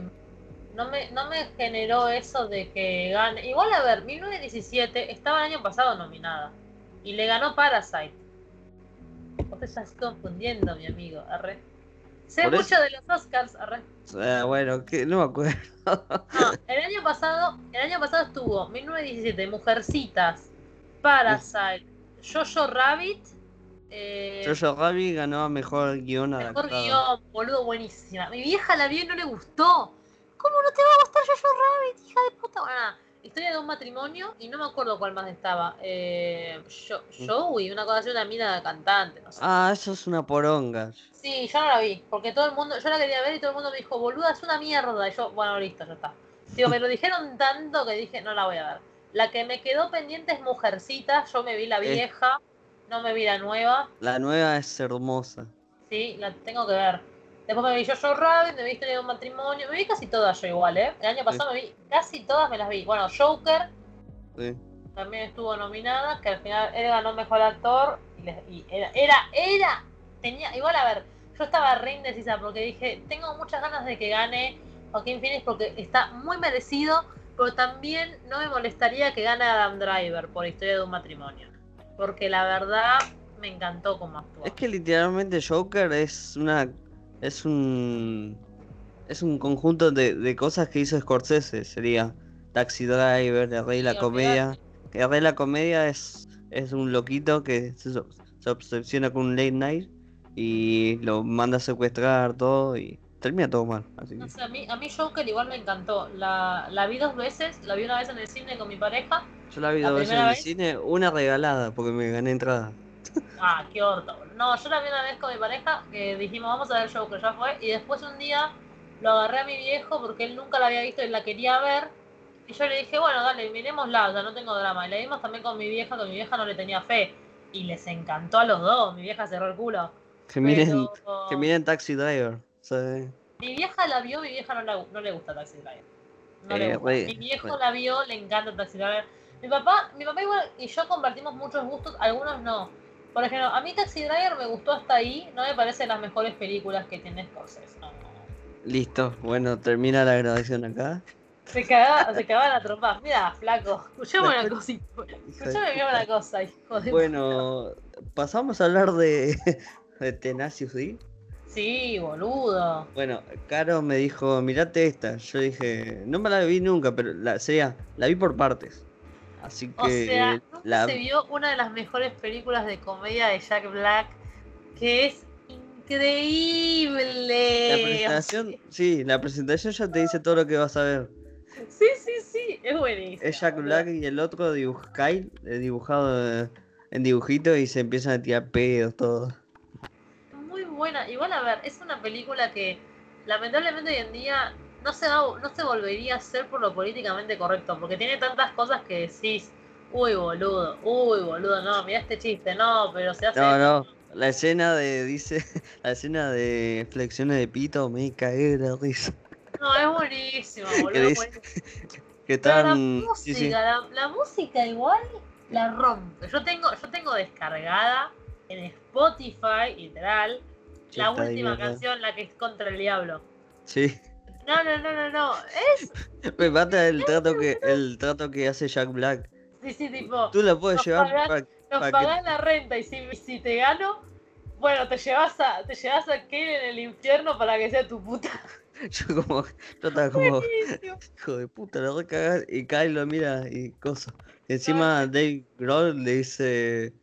No me, no me generó eso de que gane. Igual, a ver, 1917 estaba el año pasado nominada. Y le ganó Parasite. Vos te estás confundiendo, mi amigo. Arre. Sé Por eso- mucho de los Oscars, arre. Ah, bueno, que no me acuerdo. No, el año pasado, el año pasado estuvo 1917, Mujercitas, Parasite, Jojo Rabbit, eh, Jojo Rabbit ganó a mejor guion mejor adaptado. guion, boludo, buenísima. Mi vieja la vio y no le gustó. ¿Cómo no te va a gustar Jojo Rabbit, hija de puta? Bueno, nada, historia de un matrimonio y no me acuerdo cuál más estaba. Eh, Jo- Joey, una cosa así, una mina de cantante, no sé. Ah, eso es una poronga. Sí, yo no la vi, porque todo el mundo, yo la quería ver y todo el mundo me dijo, boluda, es una mierda. Y yo, bueno, listo, ya está. Digo, me lo dijeron tanto que dije, no la voy a ver. La que me quedó pendiente es Mujercita, yo me vi la Eh. vieja, no me vi la nueva, La nueva es hermosa. sí, la tengo que ver. Después me vi Jojo Rabbit, me vi Historia de un matrimonio, me vi casi todas yo igual, ¿eh? El año pasado me vi, casi todas me las vi. Bueno, Joker Sí. también estuvo nominada, que al final él ganó Mejor Actor, y era, era, era, tenía, igual a ver, yo estaba re indecisa porque dije, tengo muchas ganas de que gane Joaquín Phoenix porque está muy merecido, pero también no me molestaría que gane Adam Driver por Historia de un matrimonio, porque la verdad me encantó cómo actuó. Es que literalmente Joker es una. Es un. Es un conjunto de, de cosas que hizo Scorsese. Sería Taxi Driver, El Rey la Comedia. El Rey la Comedia es, es un loquito que se, se obsesiona con un late night y lo manda a secuestrar todo y termina todo mal. Así No que, sé, a mí, a mí Joker igual me encantó. La, la vi dos veces, la vi una vez en el cine con mi pareja. yo la vi ¿La dos veces en el vez? cine, una regalada porque me gané entrada. Ah, qué boludo. No, yo la vi una vez con mi pareja que dijimos vamos a ver el show que ya fue. Y después un día lo agarré a mi viejo porque él nunca la había visto y la quería ver. Y yo le dije, bueno, dale, miremosla, ya no tengo drama. Y la vimos también con mi vieja, que mi vieja no le tenía fe. Y les encantó a los dos. Mi vieja cerró el culo. Que miren, Pero- que miren Taxi Driver. sea, Mi vieja la vio, mi vieja no, la- no le gusta Taxi Driver. No le Eh, gusta. mi viejo la vio, le encanta Taxi Driver. Mi papá, mi papá igual y yo compartimos muchos gustos, algunos no. Por ejemplo, a mí Taxi Driver me gustó hasta ahí, no me parece las mejores películas que tiene Scorsese. No, Listo, bueno, termina la grabación acá. Se cagaba, se cagaba la trompa. Mira, flaco, escuchame una cosita. Escuchame una cosa, hijo de Bueno, pasamos a hablar de, de Tenacious D. Sí, boludo. Bueno, Caro me dijo, mirate esta. Yo dije, no me la vi nunca, pero la sería, la vi por partes. Así que O sea, nunca se vio una de las mejores películas de comedia de Jack Black, que es increíble. la presentación, sí, la presentación ya te dice todo lo que vas a ver. Sí, sí, sí, es buenísimo. Es Jack Black y el otro dibuj Kyle, eh, dibujado eh, en dibujito y se empiezan a tirar pedos, todo. Muy buena. Igual, a ver, es una película que lamentablemente hoy en día no se, da- no se volvería a hacer por lo políticamente correcto, porque tiene tantas cosas que decís, uy, boludo, uy, boludo, no, mira este chiste, no, pero se hace... No, no, la escena de, dice, la escena de flexiones de pito me cae de risa. No, es buenísimo, boludo. dice? es buenísimo. Que Pero la música, sí, sí. La, la música igual la rompe. Yo tengo, yo tengo descargada en Spotify, literal, Sí, la última canción, la que es contra el diablo. Sí. No, no, no, no, no. Es, Me mata el trato que, el trato que hace Jack Black. sí, sí, tipo, Tú la puedes llevar pagan- para nos pa' que- pagás la renta y si, si te gano, bueno, te llevas a, te llevas a Kane en el infierno para que sea tu puta. Yo como, yo estaba como, Buenísimo. hijo de puta, la voy a cagar. Y Kyle lo mira y cosa. Encima Dave Grohl le dice,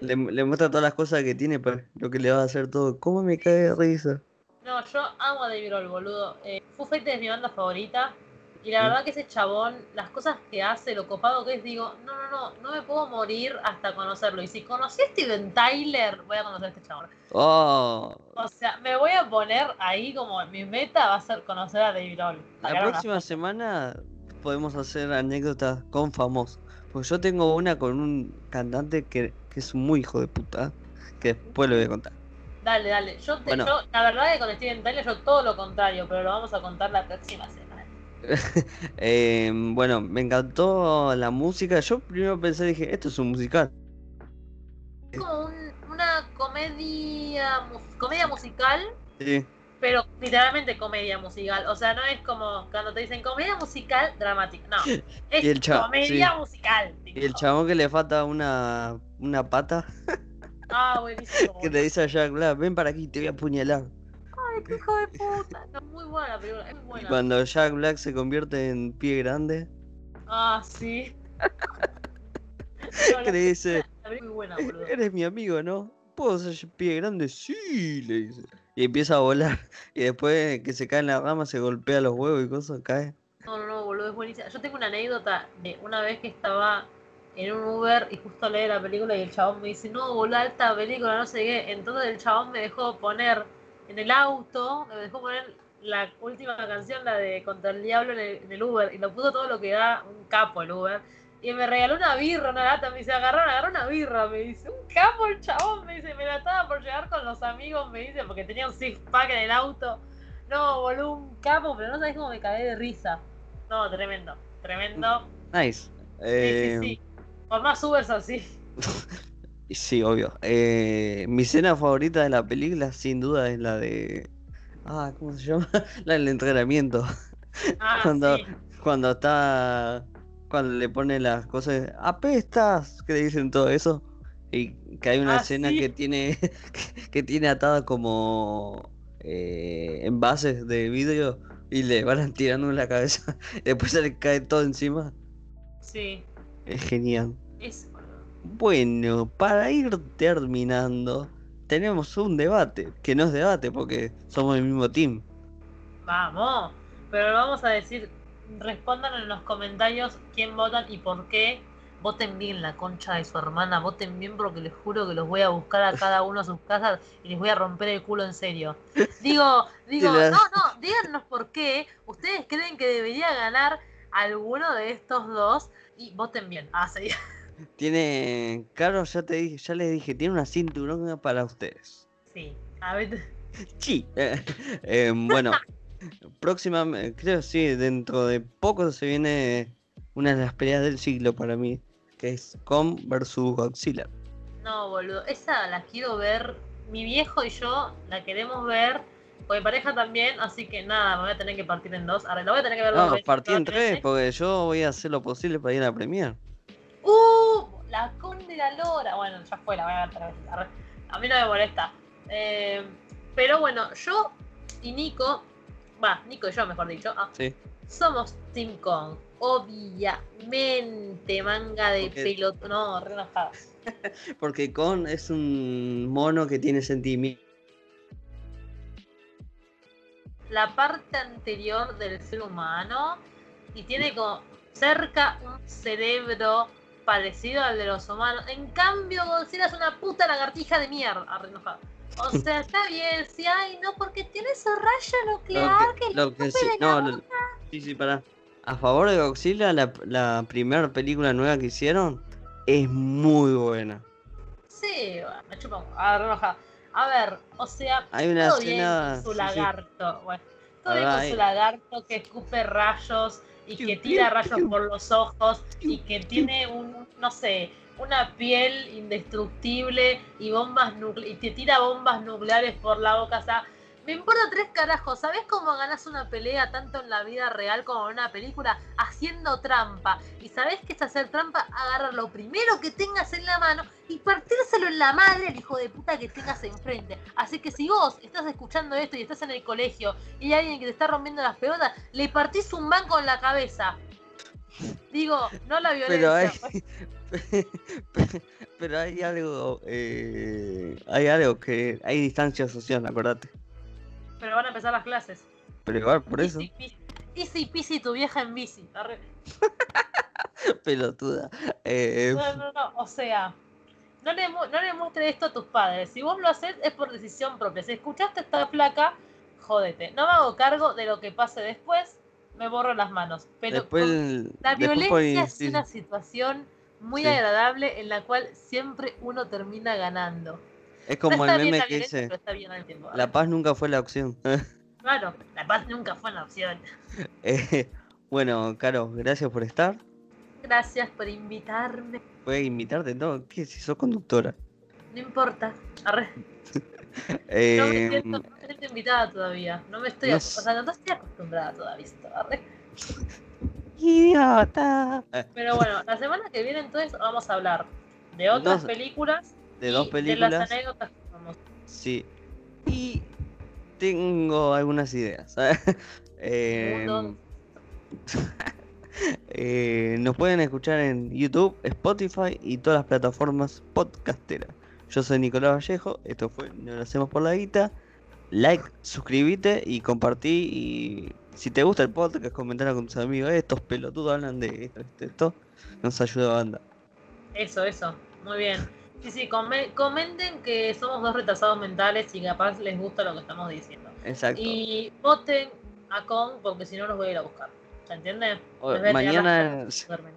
le, le muestra todas las cosas que tiene para lo que le va a hacer todo. ¿Cómo me cae de risa? No, yo amo a David Grohl, boludo. Eh, Foo Fighters es mi banda favorita. Y la Sí. verdad que ese chabón, las cosas que hace, lo copado que es, digo, no, no, no, no me puedo morir hasta conocerlo. Y si conocí a Steven Tyler, voy a conocer a este chabón. Oh, O sea, me voy a poner ahí como mi meta va a ser conocer a David Grohl. la una próxima semana podemos hacer anécdotas con famosos. Pues yo tengo una con un cantante que, que es muy hijo de puta. Que después le voy a contar. Dale, dale. Yo, te, Bueno. yo, la verdad que con Steven Tyler yo todo lo contrario, pero lo vamos a contar la próxima semana. Eh, bueno, me encantó la música. Yo primero pensé, dije, esto es un musical. Es como un- una comedia, mus- comedia musical, Sí, pero literalmente comedia musical. O sea, no es como cuando te dicen comedia musical dramática. No, es Y el cha- comedia sí. musical. Y el tipo. chabón que le falta una, una pata, Ah, buenísimo. que le dice a Jack Black, ven para aquí, te voy a apuñalar. Ay, qué hijo de puta. No, muy buena la película, es muy Y buena. cuando Jack Black se convierte en pie grande, Ah, sí. No, que le dice, muy buena, eres mi amigo, ¿no? ¿Puedo ser pie grande? Sí, le dice. Y empieza a volar. Y después que se cae en la rama, se golpea los huevos y cosas, cae. No, no, no, boludo, es buenísima. Yo tengo una anécdota de una vez que estaba en un Uber y justo leí la película y el chabón me dice, no, boludo, esta película, no sé qué. Entonces el chabón me dejó poner en el auto, me dejó poner la última canción, la de Contra el Diablo en el, en el Uber, y lo puso todo lo que da un capo el Uber. Y me regaló una birra, una lata, me dice, agarraron, agarró una birra, me dice, un capo el chabón, me dice, me la estaba por llevar con los amigos, me dice, porque tenía un six pack en el auto. No, boludo, un capo, pero no sabés cómo me cagué de risa. No, tremendo, tremendo. Nice. Sí, Eh, sí, sí. Por más Ubers así. Sí, obvio. Eh, mi escena favorita de la película, sin duda, es la de. Ah, ¿cómo se llama? La del entrenamiento. Ah, Cuando, sí. cuando está. Cuando le pone las cosas. ¡Apestas! Que le dicen todo eso. Y que hay una Ah, escena sí. que tiene. que tiene atada como. eh, envases de vidrio. Y le van tirando en la cabeza. Y después se le cae todo encima. Sí, Es genial. Bueno, para ir terminando, tenemos un debate, que no es debate porque somos el mismo team. Vamos. Pero vamos a decir. Respondan en los comentarios quién votan y por qué. Voten bien la concha de su hermana. Voten bien porque les juro que los voy a buscar a cada uno a sus casas y les voy a romper el culo en serio. Digo, digo, no, no, díganos por qué ustedes creen que debería ganar alguno de estos dos y voten bien. Ah, sí. Tiene, claro, ya te dije, ya les dije, tiene una cinturón para ustedes. Sí. A ver. Sí. Eh, bueno, próxima, creo sí, dentro de poco se viene una de las peleas del siglo para mí. que es Kong versus Godzilla. No, boludo, esa la quiero ver. Mi viejo y yo la queremos ver. Mi pareja también, así que nada, me voy a tener que partir en dos. Ahora, la voy a tener que ver No, veces, partí en tres, veces. porque yo voy a hacer lo posible para ir a la premier. ¡Uh! La con de la lora. Bueno, ya fue, la voy a ver tres veces. Arre. A mí no me molesta. Eh, pero bueno, yo y Nico, va, Nico y yo, mejor dicho, ah, Sí. somos Team Kong. Obviamente, manga de Porque- pelota. No, re. Porque Kong es un mono que tiene sentimientos. La parte anterior del ser humano y tiene como cerca un cerebro parecido al de los humanos. En cambio, Godzilla es una puta lagartija de mierda. Arre, enojada. O sea, está bien, sí, ay, no, porque tiene su rayo nuclear que, que, lo que sí, no, lo- sí, sí, pará. A favor de Godzilla, la, la primera película nueva que hicieron es muy buena. Sí, bueno, me chupa un- ah. A ver, o sea, Hay una todo bien escena. con su sí, sí. lagarto. Bueno, todo bien con su lagarto que escupe rayos y que tira rayos por los ojos y que tiene un, no sé, una piel indestructible y bombas y te tira bombas nucleares por la boca. O sea, me importa tres carajos. ¿Sabes cómo ganas una pelea tanto en la vida real como en una película? Haciendo trampa. ¿Y sabes qué es hacer trampa? Agarrar lo primero que tengas en la mano y partírselo en la madre al hijo de puta que tengas enfrente. Así que si vos estás escuchando esto y estás en el colegio y hay alguien que te está rompiendo las pelotas, le partís un banco en la cabeza. Digo, no la Pero hay, violencia. pero hay algo, eh, hay algo que hay distancia social, acordate. Pero van a empezar las clases. Pero igual por eso, Easy peasy, easy peasy tu vieja en bici. Pelotuda. Eh, No, no, no. O sea, no le, no le muestres esto a tus padres. Si vos lo haces es por decisión propia. Si escuchaste esta flaca, jódete. No me hago cargo de lo que pase después. Me borro las manos. Pero después, la violencia es sí, una situación muy Sí. agradable en la cual siempre uno termina ganando. Es como el meme la que dice, la paz nunca fue la opción. Claro, la paz nunca fue una opción. Eh, bueno, Caro, gracias por estar. Gracias por invitarme. Puedes invitarte, ¿no? ¿Qué? Si sos conductora. No importa. Arre. Eh, No me siento, no siento invitada todavía. No me estoy, no o sea, no estoy acostumbrada todavía. arre. Idiota. Pero bueno, la semana que viene entonces vamos a hablar de otras películas. De dos De películas. las anécdotas vamos. Sí. Y tengo algunas ideas. Eh, eh, nos pueden escuchar en YouTube, Spotify y todas las plataformas podcasteras. Yo soy Nicolás Vallejo, esto fue No lo hacemos por la guita. Like, suscríbete y compartí. Y si te gusta el podcast, comentar con tus amigos. "Eh, Estos pelotudos hablan de esto, esto, esto. Nos ayuda banda. Eso, eso. Muy bien. Sí, sí, come- comenten que somos dos retrasados mentales y capaz les gusta lo que estamos diciendo. Exacto. Y voten a Kong porque si no los voy a ir a buscar. ¿Se entiende? O- las mañana,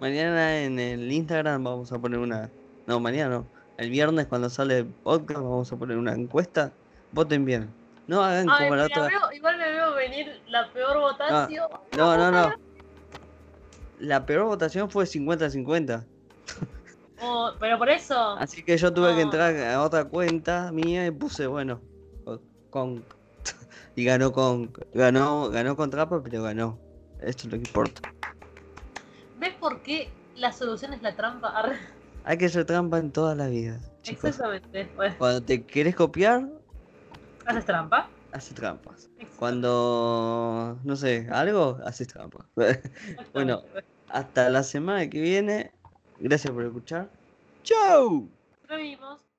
mañana en el Instagram vamos a poner una. No, mañana no. El viernes cuando sale el podcast vamos a poner una encuesta. Voten bien. No hagan Ay, como la otra. veo- igual me veo venir la peor votación. No, no, no. La peor votación fue 50-50. Oh, pero por eso. Así que yo tuve que No. entrar a otra cuenta mía y puse, bueno, con. Y ganó con. Ganó, ganó con trampa, pero ganó. Esto es lo que importa. ¿Ves por qué la solución es la trampa? Hay que hacer trampa en toda la vida, chicos. Exactamente. Pues, Cuando te querés copiar, ¿Haces trampa? haces trampas. Cuando, no sé, algo, haces trampa. bueno. Hasta la semana que viene. Gracias por escuchar. ¡Chau! Lo vimos.